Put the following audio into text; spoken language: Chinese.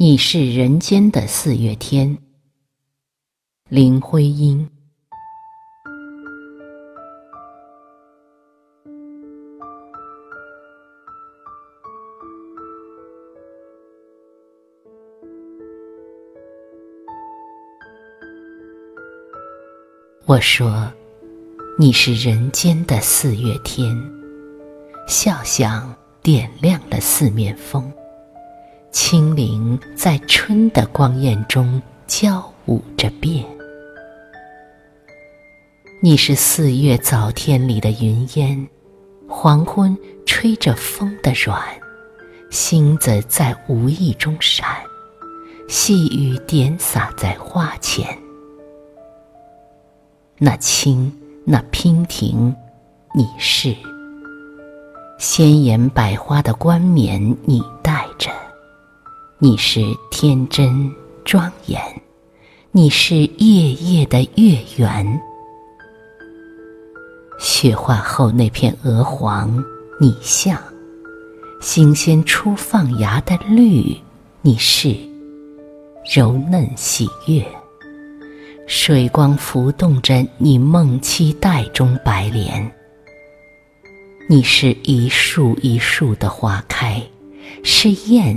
你是人间的四月天，林徽因。我说，你是人间的四月天，笑响点亮了四面风。清灵在春的光艳中交舞着变。你是四月早天里的云烟，黄昏吹着风的软，星子在无意中闪，细雨点洒在花前。那青，那娉婷，你是鲜艳百花的冠冕，你戴着。你是天真庄严，你是夜夜的月圆。雪化后那片鹅黄，你像新鲜初放芽的绿，你是柔嫩喜悦。水光浮动着你梦期待中白莲，你是一树一树的花开，是燕。